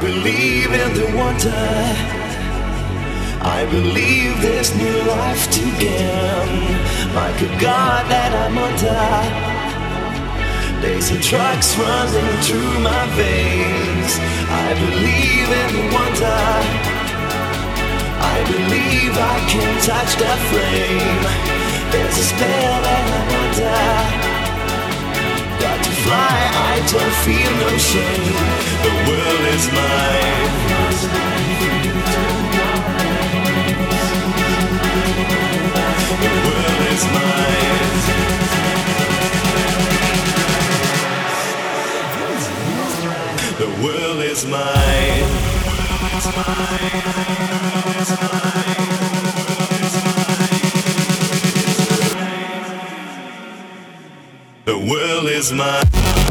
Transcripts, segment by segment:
Believe in the wonder. I believe there's new life to. Like a god that I'm under. There's a drugs running through my veins. I believe in the wonder. I believe I can touch that flame. There's a spell that I'm. Got to fly, I don't feel no shame. The world is mine. The world is mine. The world is mine. The world is mine.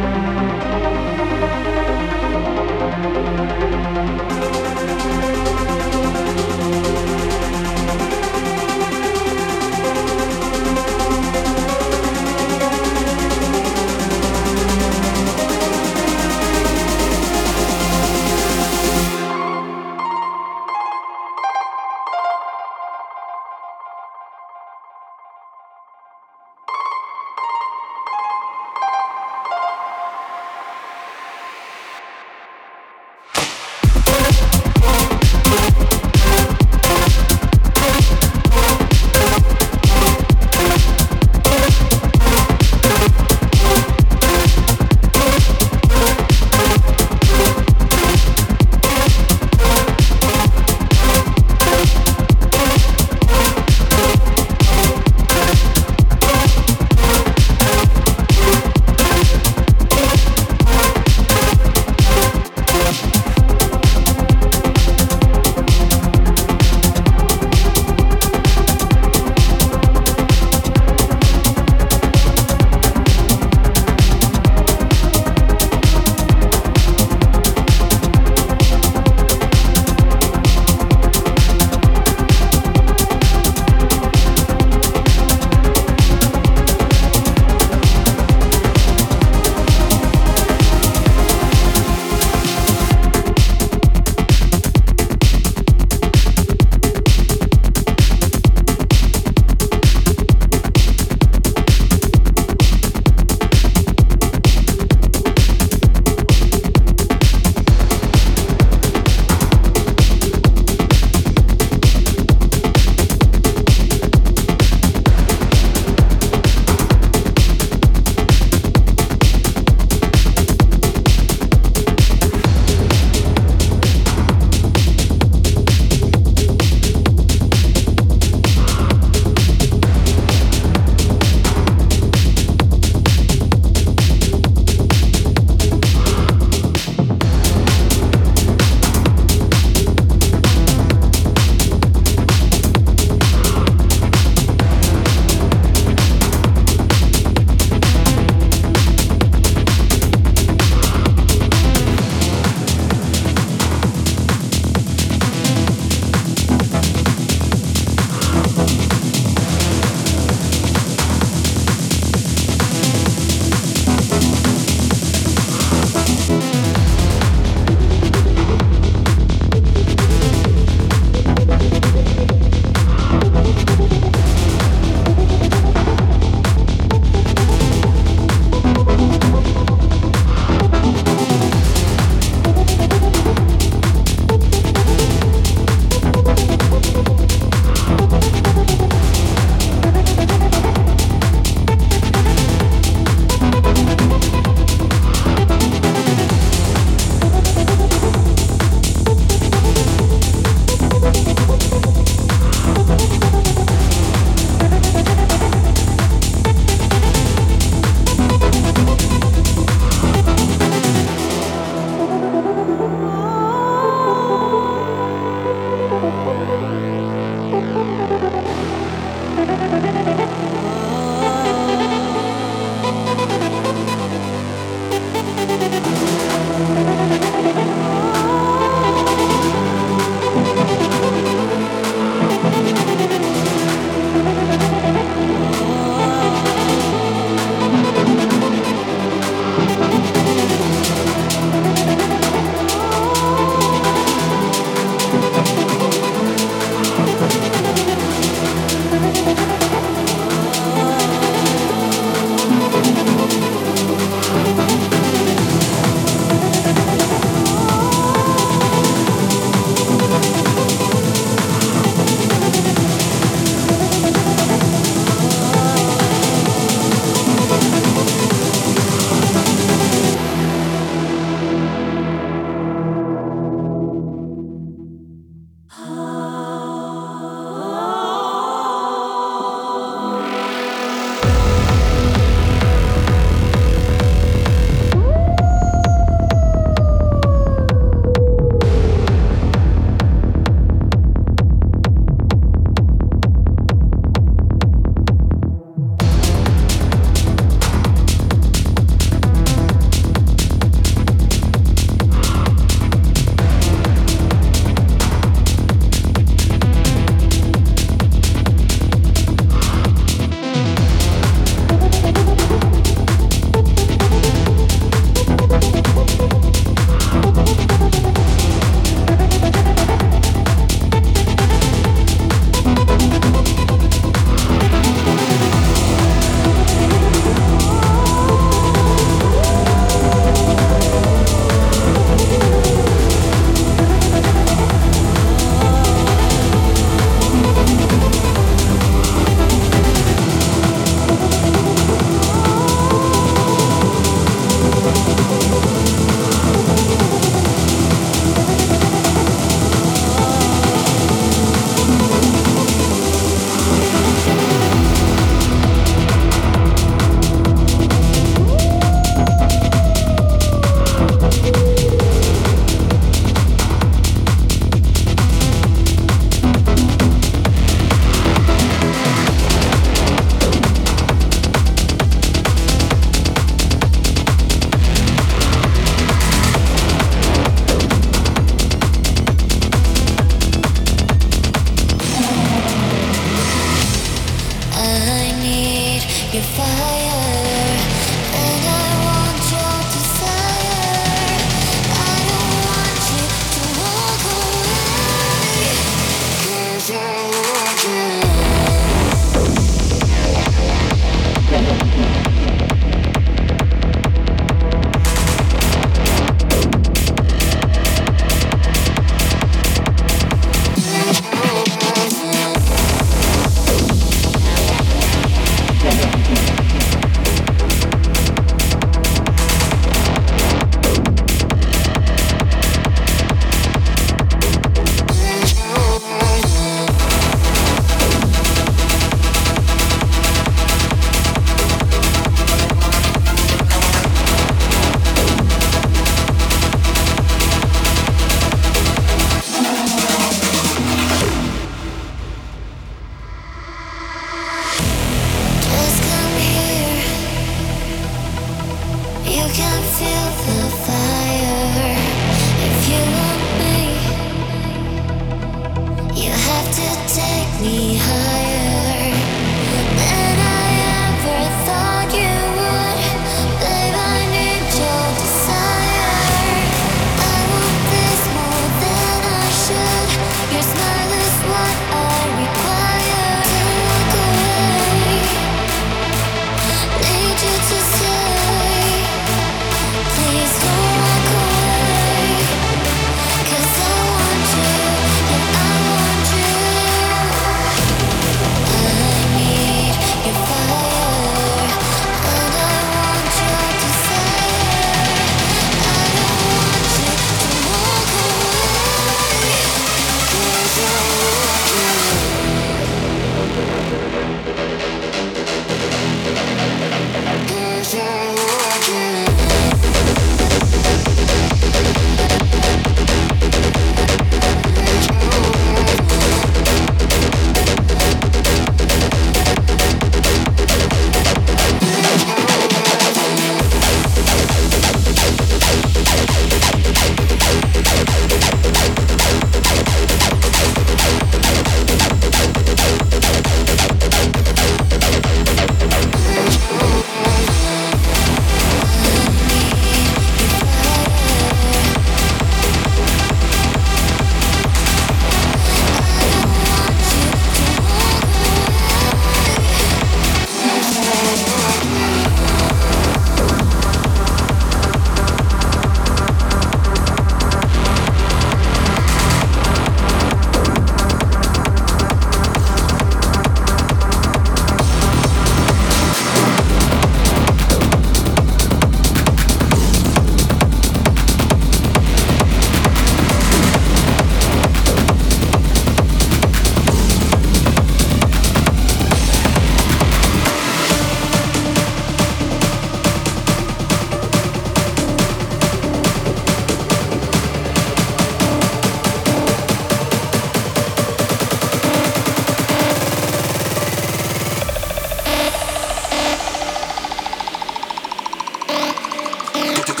Put your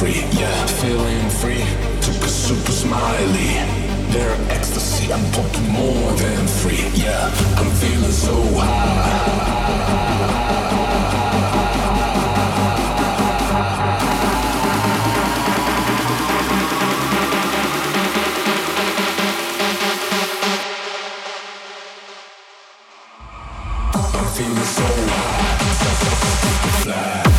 free, yeah, feeling free. Took a super smiley. Their ecstasy, I'm fucking more than free, yeah. I'm feeling so high. feeling so high, fly.